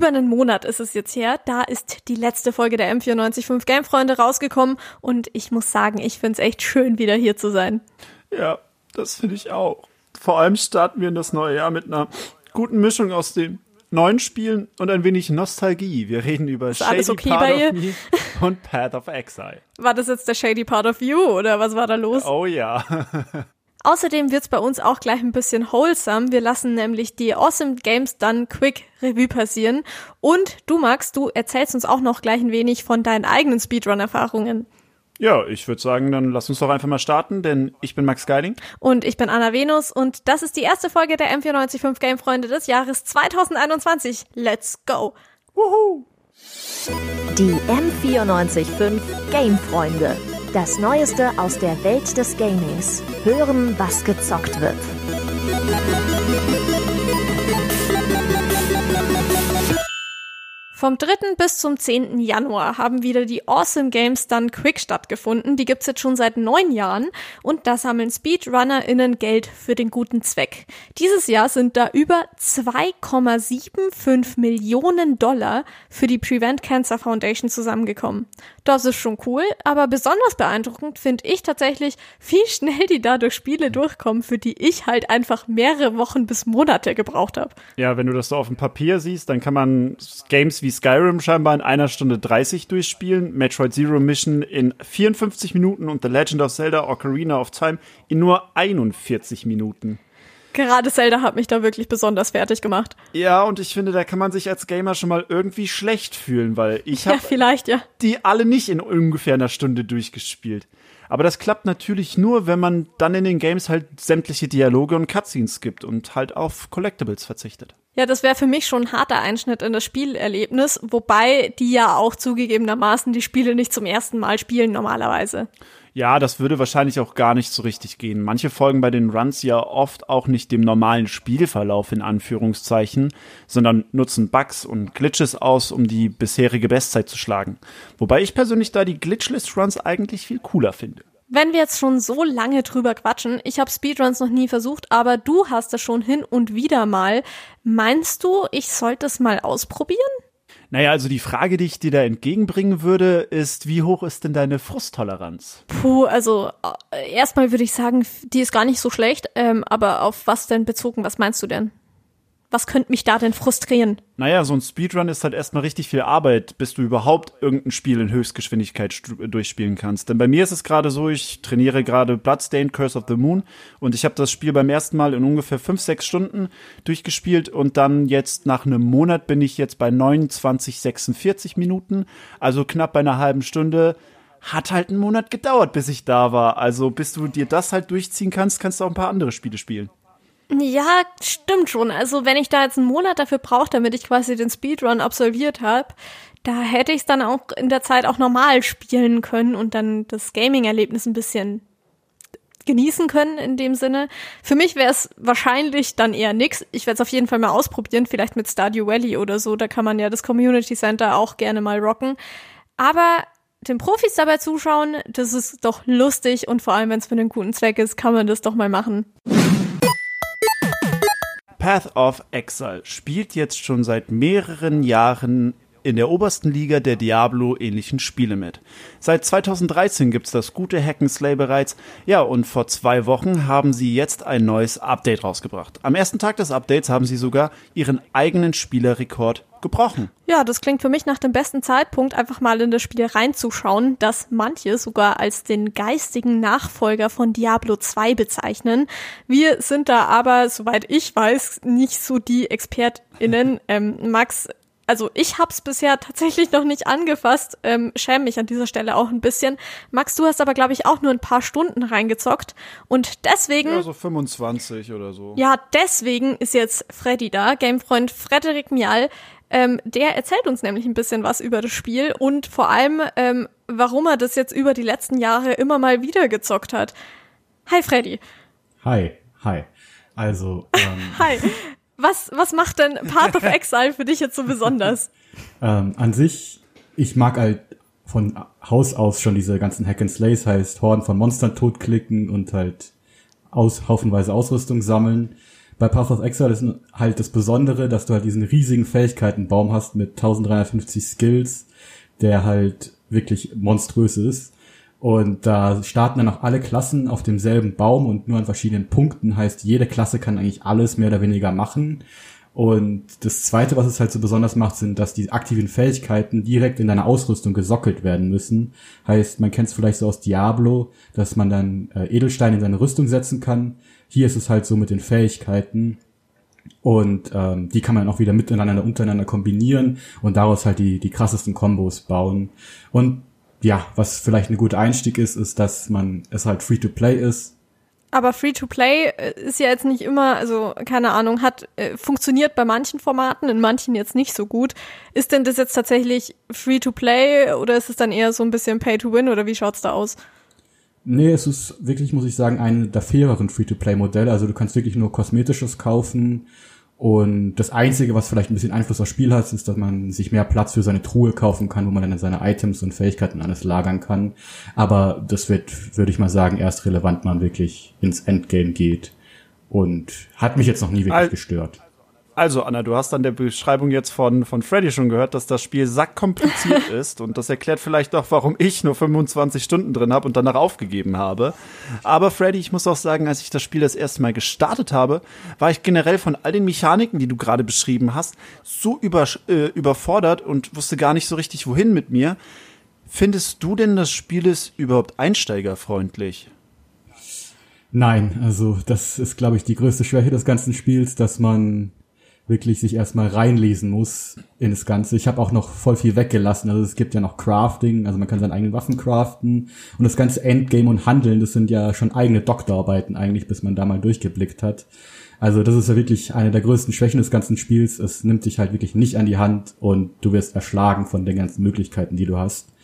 über einen Monat ist es jetzt her. Da ist die letzte Folge der M945 Game Freunde rausgekommen und ich muss sagen, ich finde es echt schön, wieder hier zu sein. Ja, das finde ich auch. Vor allem starten wir in das neue Jahr mit einer guten Mischung aus den neuen Spielen und ein wenig Nostalgie. Wir reden über Shady okay Part of Me und Path of Exile. War das jetzt der Shady Part of You oder was war da los? Oh ja. Außerdem wird's bei uns auch gleich ein bisschen wholesome. Wir lassen nämlich die Awesome Games dann Quick Revue passieren. Und du, Max, du erzählst uns auch noch gleich ein wenig von deinen eigenen Speedrun-Erfahrungen. Ja, ich würde sagen, dann lass uns doch einfach mal starten, denn ich bin Max Geiling. Und ich bin Anna Venus und das ist die erste Folge der M945 Game Freunde des Jahres 2021. Let's go! Wuhu! Die M945 Game Freunde. Das Neueste aus der Welt des Gamings. Hören, was gezockt wird. Vom 3. bis zum 10. Januar haben wieder die Awesome Games dann Quick stattgefunden. Die gibt's jetzt schon seit neun Jahren und da sammeln SpeedrunnerInnen Geld für den guten Zweck. Dieses Jahr sind da über 2,75 Millionen Dollar für die Prevent Cancer Foundation zusammengekommen. Das ist schon cool, aber besonders beeindruckend finde ich tatsächlich, wie schnell die da durch Spiele durchkommen, für die ich halt einfach mehrere Wochen bis Monate gebraucht habe. Ja, wenn du das so auf dem Papier siehst, dann kann man Games wie wie Skyrim scheinbar in einer Stunde 30 durchspielen, Metroid Zero Mission in 54 Minuten und The Legend of Zelda Ocarina of Time in nur 41 Minuten. Gerade Zelda hat mich da wirklich besonders fertig gemacht. Ja, und ich finde, da kann man sich als Gamer schon mal irgendwie schlecht fühlen, weil ich habe ja, vielleicht ja. die alle nicht in ungefähr einer Stunde durchgespielt. Aber das klappt natürlich nur, wenn man dann in den Games halt sämtliche Dialoge und Cutscenes gibt und halt auf Collectibles verzichtet. Ja, das wäre für mich schon ein harter Einschnitt in das Spielerlebnis, wobei die ja auch zugegebenermaßen die Spiele nicht zum ersten Mal spielen normalerweise. Ja, das würde wahrscheinlich auch gar nicht so richtig gehen. Manche folgen bei den Runs ja oft auch nicht dem normalen Spielverlauf in Anführungszeichen, sondern nutzen Bugs und Glitches aus, um die bisherige Bestzeit zu schlagen. Wobei ich persönlich da die Glitchless Runs eigentlich viel cooler finde. Wenn wir jetzt schon so lange drüber quatschen, ich habe Speedruns noch nie versucht, aber du hast das schon hin und wieder mal. Meinst du, ich sollte es mal ausprobieren? Naja, also die Frage, die ich dir da entgegenbringen würde, ist, wie hoch ist denn deine Frusttoleranz? Puh, also äh, erstmal würde ich sagen, die ist gar nicht so schlecht, ähm, aber auf was denn bezogen? Was meinst du denn? Was könnte mich da denn frustrieren? Naja, so ein Speedrun ist halt erstmal richtig viel Arbeit, bis du überhaupt irgendein Spiel in Höchstgeschwindigkeit durchspielen kannst. Denn bei mir ist es gerade so, ich trainiere gerade Bloodstained Curse of the Moon und ich habe das Spiel beim ersten Mal in ungefähr 5, 6 Stunden durchgespielt und dann jetzt nach einem Monat bin ich jetzt bei 29, 46 Minuten, also knapp bei einer halben Stunde hat halt einen Monat gedauert, bis ich da war. Also bis du dir das halt durchziehen kannst, kannst du auch ein paar andere Spiele spielen. Ja, stimmt schon. Also wenn ich da jetzt einen Monat dafür brauche, damit ich quasi den Speedrun absolviert habe, da hätte ich es dann auch in der Zeit auch normal spielen können und dann das Gaming-Erlebnis ein bisschen genießen können in dem Sinne. Für mich wäre es wahrscheinlich dann eher nix. Ich werde es auf jeden Fall mal ausprobieren, vielleicht mit Stardew Valley oder so. Da kann man ja das Community Center auch gerne mal rocken. Aber den Profis dabei zuschauen, das ist doch lustig und vor allem, wenn es für einen guten Zweck ist, kann man das doch mal machen. Path of Exile spielt jetzt schon seit mehreren Jahren in der obersten Liga der Diablo-ähnlichen Spiele mit. Seit 2013 gibt's das gute Hackenslay bereits. Ja, und vor zwei Wochen haben sie jetzt ein neues Update rausgebracht. Am ersten Tag des Updates haben sie sogar ihren eigenen Spielerrekord gebrochen. Ja, das klingt für mich nach dem besten Zeitpunkt, einfach mal in das Spiel reinzuschauen, das manche sogar als den geistigen Nachfolger von Diablo 2 bezeichnen. Wir sind da aber, soweit ich weiß, nicht so die ExpertInnen. Ähm, Max, also ich hab's bisher tatsächlich noch nicht angefasst, ähm, schäme mich an dieser Stelle auch ein bisschen. Max, du hast aber, glaube ich, auch nur ein paar Stunden reingezockt und deswegen... Ja, so 25 oder so. Ja, deswegen ist jetzt Freddy da, Gamefreund Frederik Mial. Ähm, der erzählt uns nämlich ein bisschen was über das Spiel und vor allem, ähm, warum er das jetzt über die letzten Jahre immer mal wieder gezockt hat. Hi Freddy. Hi, hi. Also. Ähm, hi. Was, was macht denn Path of Exile für dich jetzt so besonders? ähm, an sich, ich mag halt von Haus aus schon diese ganzen Hack and Slays, heißt Horden von Monstern totklicken und halt aus, haufenweise Ausrüstung sammeln. Bei Path of Exile ist halt das Besondere, dass du halt diesen riesigen Fähigkeitenbaum hast mit 1350 Skills, der halt wirklich monströs ist. Und da starten dann auch alle Klassen auf demselben Baum und nur an verschiedenen Punkten. Heißt, jede Klasse kann eigentlich alles mehr oder weniger machen. Und das zweite, was es halt so besonders macht, sind, dass die aktiven Fähigkeiten direkt in deiner Ausrüstung gesockelt werden müssen. Heißt, man kennt es vielleicht so aus Diablo, dass man dann äh, Edelsteine in seine Rüstung setzen kann. Hier ist es halt so mit den Fähigkeiten. Und ähm, die kann man auch wieder miteinander, untereinander kombinieren und daraus halt die, die krassesten Kombos bauen. Und ja, was vielleicht ein guter Einstieg ist, ist, dass man es halt free to play ist. Aber Free-to-Play äh, ist ja jetzt nicht immer, also keine Ahnung, hat äh, funktioniert bei manchen Formaten, in manchen jetzt nicht so gut. Ist denn das jetzt tatsächlich Free-to-Play oder ist es dann eher so ein bisschen Pay-to-Win oder wie schaut's da aus? Nee, es ist wirklich, muss ich sagen, ein der faireren Free-to-Play-Modelle. Also du kannst wirklich nur Kosmetisches kaufen und das Einzige, was vielleicht ein bisschen Einfluss aufs Spiel hat, ist, dass man sich mehr Platz für seine Truhe kaufen kann, wo man dann seine Items und Fähigkeiten alles lagern kann. Aber das wird, würde ich mal sagen, erst relevant, wenn man wirklich ins Endgame geht. Und hat mich jetzt noch nie wirklich Al gestört. Also, Anna, du hast an der Beschreibung jetzt von, von Freddy schon gehört, dass das Spiel sackkompliziert ist. Und das erklärt vielleicht auch, warum ich nur 25 Stunden drin habe und danach aufgegeben habe. Aber Freddy, ich muss auch sagen, als ich das Spiel das erste Mal gestartet habe, war ich generell von all den Mechaniken, die du gerade beschrieben hast, so über, äh, überfordert und wusste gar nicht so richtig, wohin mit mir. Findest du denn, das Spiel ist überhaupt einsteigerfreundlich? Nein, also das ist, glaube ich, die größte Schwäche des ganzen Spiels, dass man wirklich sich erstmal reinlesen muss in das Ganze. Ich habe auch noch voll viel weggelassen. Also es gibt ja noch Crafting, also man kann seine eigenen Waffen craften und das ganze Endgame und Handeln, das sind ja schon eigene Doktorarbeiten eigentlich, bis man da mal durchgeblickt hat. Also das ist ja wirklich eine der größten Schwächen des ganzen Spiels. Es nimmt dich halt wirklich nicht an die Hand und du wirst erschlagen von den ganzen Möglichkeiten, die du hast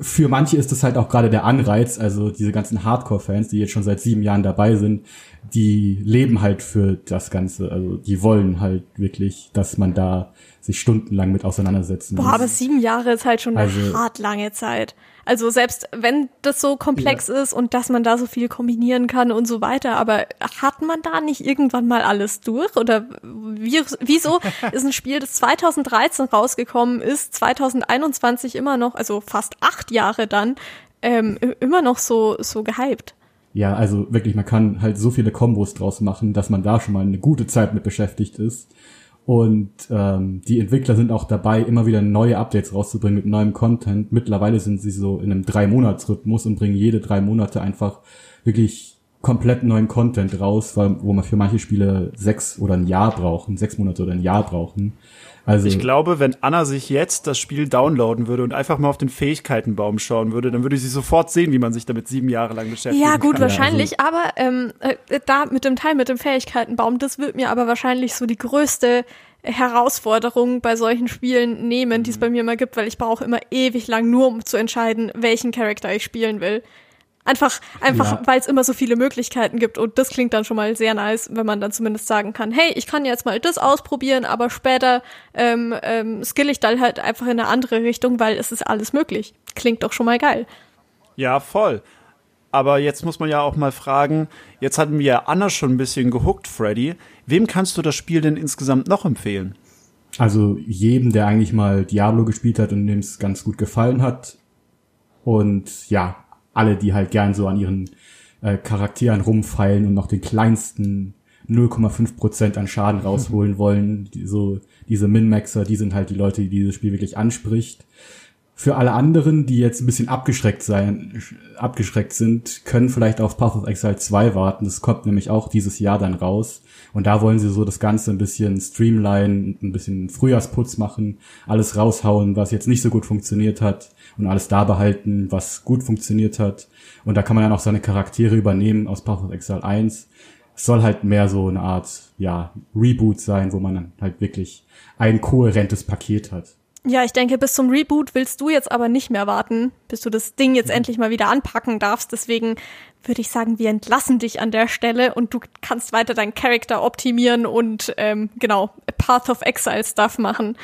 für manche ist das halt auch gerade der Anreiz, also diese ganzen Hardcore-Fans, die jetzt schon seit sieben Jahren dabei sind, die leben halt für das Ganze, also die wollen halt wirklich, dass man da sich stundenlang mit auseinandersetzen Boah, muss. aber sieben Jahre ist halt schon eine also, hart lange Zeit. Also selbst wenn das so komplex ja. ist und dass man da so viel kombinieren kann und so weiter, aber hat man da nicht irgendwann mal alles durch? Oder wie, wieso ist ein Spiel, das 2013 rausgekommen ist, 2021 immer noch, also fast acht Jahre dann, ähm, immer noch so, so gehypt? Ja, also wirklich, man kann halt so viele Kombos draus machen, dass man da schon mal eine gute Zeit mit beschäftigt ist. Und ähm, die Entwickler sind auch dabei, immer wieder neue Updates rauszubringen mit neuem Content. Mittlerweile sind sie so in einem Drei-Monats-Rhythmus und bringen jede drei Monate einfach wirklich komplett neuen Content raus, weil, wo man für manche Spiele sechs oder ein Jahr brauchen, sechs Monate oder ein Jahr brauchen. Also ich glaube, wenn Anna sich jetzt das Spiel downloaden würde und einfach mal auf den Fähigkeitenbaum schauen würde, dann würde sie sofort sehen, wie man sich damit sieben Jahre lang beschäftigt. Ja, gut, kann. wahrscheinlich. Ja, also aber ähm, äh, da mit dem Teil mit dem Fähigkeitenbaum, das wird mir aber wahrscheinlich so die größte Herausforderung bei solchen Spielen nehmen, die es mhm. bei mir immer gibt, weil ich brauche immer ewig lang nur, um zu entscheiden, welchen Charakter ich spielen will. Einfach, einfach, ja. weil es immer so viele Möglichkeiten gibt und das klingt dann schon mal sehr nice, wenn man dann zumindest sagen kann, hey, ich kann jetzt mal das ausprobieren, aber später ähm, ähm, skill ich dann halt einfach in eine andere Richtung, weil es ist alles möglich. Klingt doch schon mal geil. Ja, voll. Aber jetzt muss man ja auch mal fragen, jetzt hatten wir ja Anna schon ein bisschen gehuckt, Freddy. Wem kannst du das Spiel denn insgesamt noch empfehlen? Also jedem, der eigentlich mal Diablo gespielt hat und dem es ganz gut gefallen hat. Und ja, alle, die halt gern so an ihren äh, Charakteren rumfeilen und noch den kleinsten 0,5% an Schaden rausholen wollen. Die, so diese Min-Maxer, die sind halt die Leute, die dieses Spiel wirklich anspricht. Für alle anderen, die jetzt ein bisschen abgeschreckt sein, abgeschreckt sind, können vielleicht auf Path of Exile 2 warten. Das kommt nämlich auch dieses Jahr dann raus. Und da wollen sie so das Ganze ein bisschen streamline, ein bisschen Frühjahrsputz machen, alles raushauen, was jetzt nicht so gut funktioniert hat und alles da behalten, was gut funktioniert hat. Und da kann man dann auch seine Charaktere übernehmen aus Path of Exile 1. Es soll halt mehr so eine Art, ja, Reboot sein, wo man dann halt wirklich ein kohärentes Paket hat. Ja, ich denke, bis zum Reboot willst du jetzt aber nicht mehr warten, bis du das Ding jetzt mhm. endlich mal wieder anpacken darfst. Deswegen würde ich sagen, wir entlassen dich an der Stelle und du kannst weiter deinen Charakter optimieren und ähm, genau Path of Exile Stuff machen.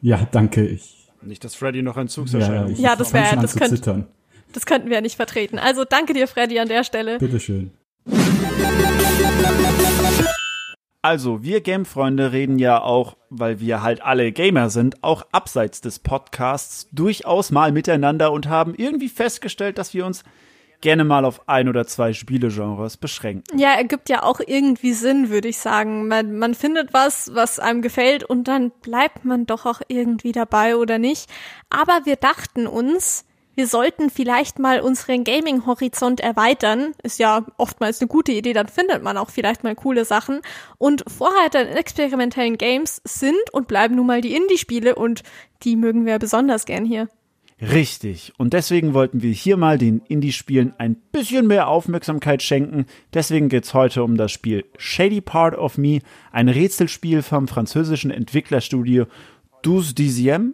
Ja, danke. Ich nicht, dass Freddy noch ein Zugserscheinung Ja, ja das wäre das, könnt, das könnten wir ja nicht vertreten. Also danke dir, Freddy, an der Stelle. Bitteschön. Also, wir Game-Freunde reden ja auch, weil wir halt alle Gamer sind, auch abseits des Podcasts durchaus mal miteinander und haben irgendwie festgestellt, dass wir uns gerne mal auf ein oder zwei Spielegenres beschränken. Ja, ergibt ja auch irgendwie Sinn, würde ich sagen. Man, man findet was, was einem gefällt und dann bleibt man doch auch irgendwie dabei oder nicht. Aber wir dachten uns, wir sollten vielleicht mal unseren Gaming-Horizont erweitern. Ist ja oftmals eine gute Idee, dann findet man auch vielleicht mal coole Sachen. Und Vorreiter in experimentellen Games sind und bleiben nun mal die Indie-Spiele und die mögen wir besonders gern hier. Richtig. Und deswegen wollten wir hier mal den Indie-Spielen ein bisschen mehr Aufmerksamkeit schenken. Deswegen geht's heute um das Spiel Shady Part of Me, ein Rätselspiel vom französischen Entwicklerstudio Douze Dixième.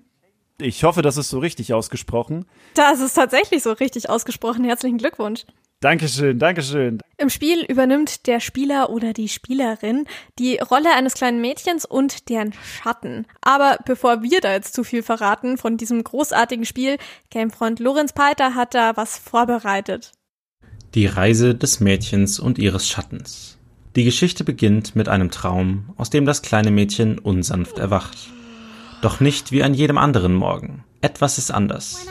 Ich hoffe, das ist so richtig ausgesprochen. Das ist tatsächlich so richtig ausgesprochen. Herzlichen Glückwunsch. Dankeschön, Dankeschön. Im Spiel übernimmt der Spieler oder die Spielerin die Rolle eines kleinen Mädchens und deren Schatten. Aber bevor wir da jetzt zu viel verraten von diesem großartigen Spiel, Gamefreund Lorenz Peiter hat da was vorbereitet. Die Reise des Mädchens und ihres Schattens. Die Geschichte beginnt mit einem Traum, aus dem das kleine Mädchen unsanft erwacht. Doch nicht wie an jedem anderen Morgen. Etwas ist anders.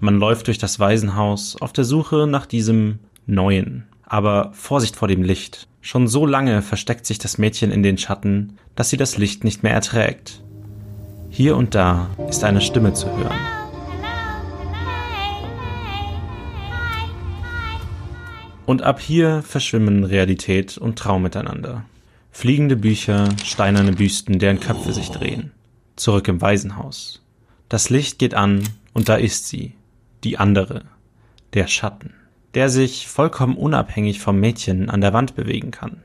Man läuft durch das Waisenhaus auf der Suche nach diesem Neuen. Aber Vorsicht vor dem Licht. Schon so lange versteckt sich das Mädchen in den Schatten, dass sie das Licht nicht mehr erträgt. Hier und da ist eine Stimme zu hören. Und ab hier verschwimmen Realität und Traum miteinander. Fliegende Bücher, steinerne Büsten, deren Köpfe sich drehen. Zurück im Waisenhaus. Das Licht geht an und da ist sie, die andere, der Schatten, der sich vollkommen unabhängig vom Mädchen an der Wand bewegen kann.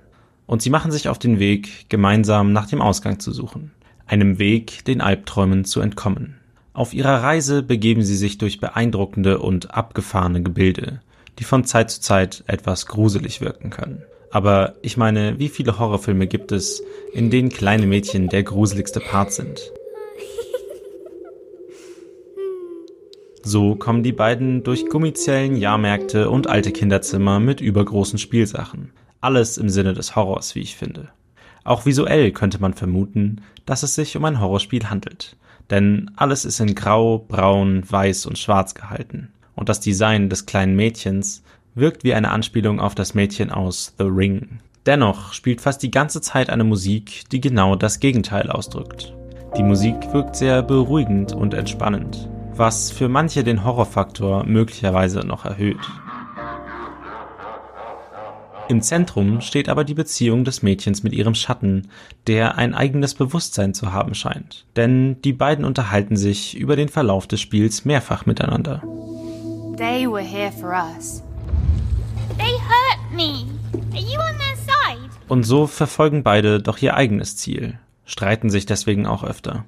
Und sie machen sich auf den Weg, gemeinsam nach dem Ausgang zu suchen, einem Weg, den Albträumen zu entkommen. Auf ihrer Reise begeben sie sich durch beeindruckende und abgefahrene Gebilde, die von Zeit zu Zeit etwas gruselig wirken können. Aber ich meine, wie viele Horrorfilme gibt es, in denen kleine Mädchen der gruseligste Part sind? So kommen die beiden durch Gummizellen, Jahrmärkte und alte Kinderzimmer mit übergroßen Spielsachen. Alles im Sinne des Horrors, wie ich finde. Auch visuell könnte man vermuten, dass es sich um ein Horrorspiel handelt. Denn alles ist in Grau, Braun, Weiß und Schwarz gehalten. Und das Design des kleinen Mädchens wirkt wie eine Anspielung auf das Mädchen aus The Ring. Dennoch spielt fast die ganze Zeit eine Musik, die genau das Gegenteil ausdrückt. Die Musik wirkt sehr beruhigend und entspannend was für manche den Horrorfaktor möglicherweise noch erhöht. Im Zentrum steht aber die Beziehung des Mädchens mit ihrem Schatten, der ein eigenes Bewusstsein zu haben scheint. Denn die beiden unterhalten sich über den Verlauf des Spiels mehrfach miteinander. They were here for us. They hurt me. Are you on their side? Und so verfolgen beide doch ihr eigenes Ziel, streiten sich deswegen auch öfter.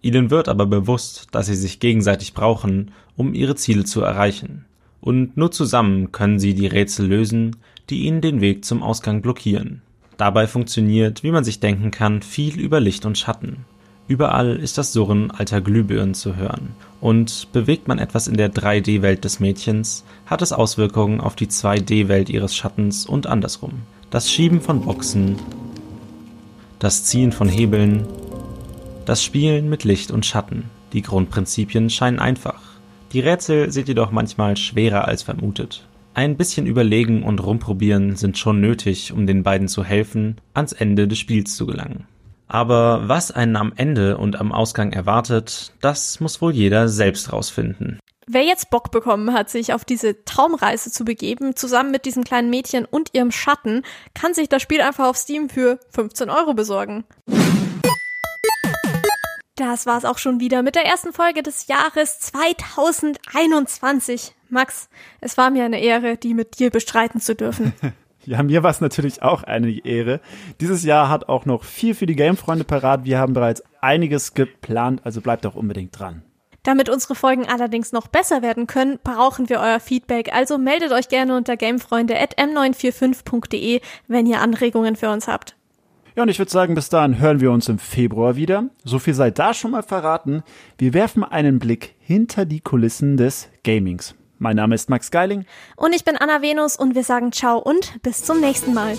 Ihnen wird aber bewusst, dass sie sich gegenseitig brauchen, um ihre Ziele zu erreichen. Und nur zusammen können sie die Rätsel lösen, die ihnen den Weg zum Ausgang blockieren. Dabei funktioniert, wie man sich denken kann, viel über Licht und Schatten. Überall ist das Surren alter Glühbirnen zu hören. Und bewegt man etwas in der 3D-Welt des Mädchens, hat es Auswirkungen auf die 2D-Welt ihres Schattens und andersrum. Das Schieben von Boxen, das Ziehen von Hebeln, das Spielen mit Licht und Schatten. Die Grundprinzipien scheinen einfach. Die Rätsel sind jedoch manchmal schwerer als vermutet. Ein bisschen Überlegen und Rumprobieren sind schon nötig, um den beiden zu helfen, ans Ende des Spiels zu gelangen. Aber was einen am Ende und am Ausgang erwartet, das muss wohl jeder selbst rausfinden. Wer jetzt Bock bekommen hat, sich auf diese Traumreise zu begeben, zusammen mit diesem kleinen Mädchen und ihrem Schatten, kann sich das Spiel einfach auf Steam für 15 Euro besorgen. Das war's auch schon wieder mit der ersten Folge des Jahres 2021. Max, es war mir eine Ehre, die mit dir bestreiten zu dürfen. Ja, mir war es natürlich auch eine Ehre. Dieses Jahr hat auch noch viel für die Game-Freunde parat. Wir haben bereits einiges geplant, also bleibt auch unbedingt dran. Damit unsere Folgen allerdings noch besser werden können, brauchen wir euer Feedback. Also meldet euch gerne unter gamefreunde.m945.de, wenn ihr Anregungen für uns habt. Ja, und ich würde sagen, bis dahin hören wir uns im Februar wieder. So viel sei da schon mal verraten. Wir werfen einen Blick hinter die Kulissen des Gamings. Mein Name ist Max Geiling. Und ich bin Anna Venus und wir sagen ciao und bis zum nächsten Mal.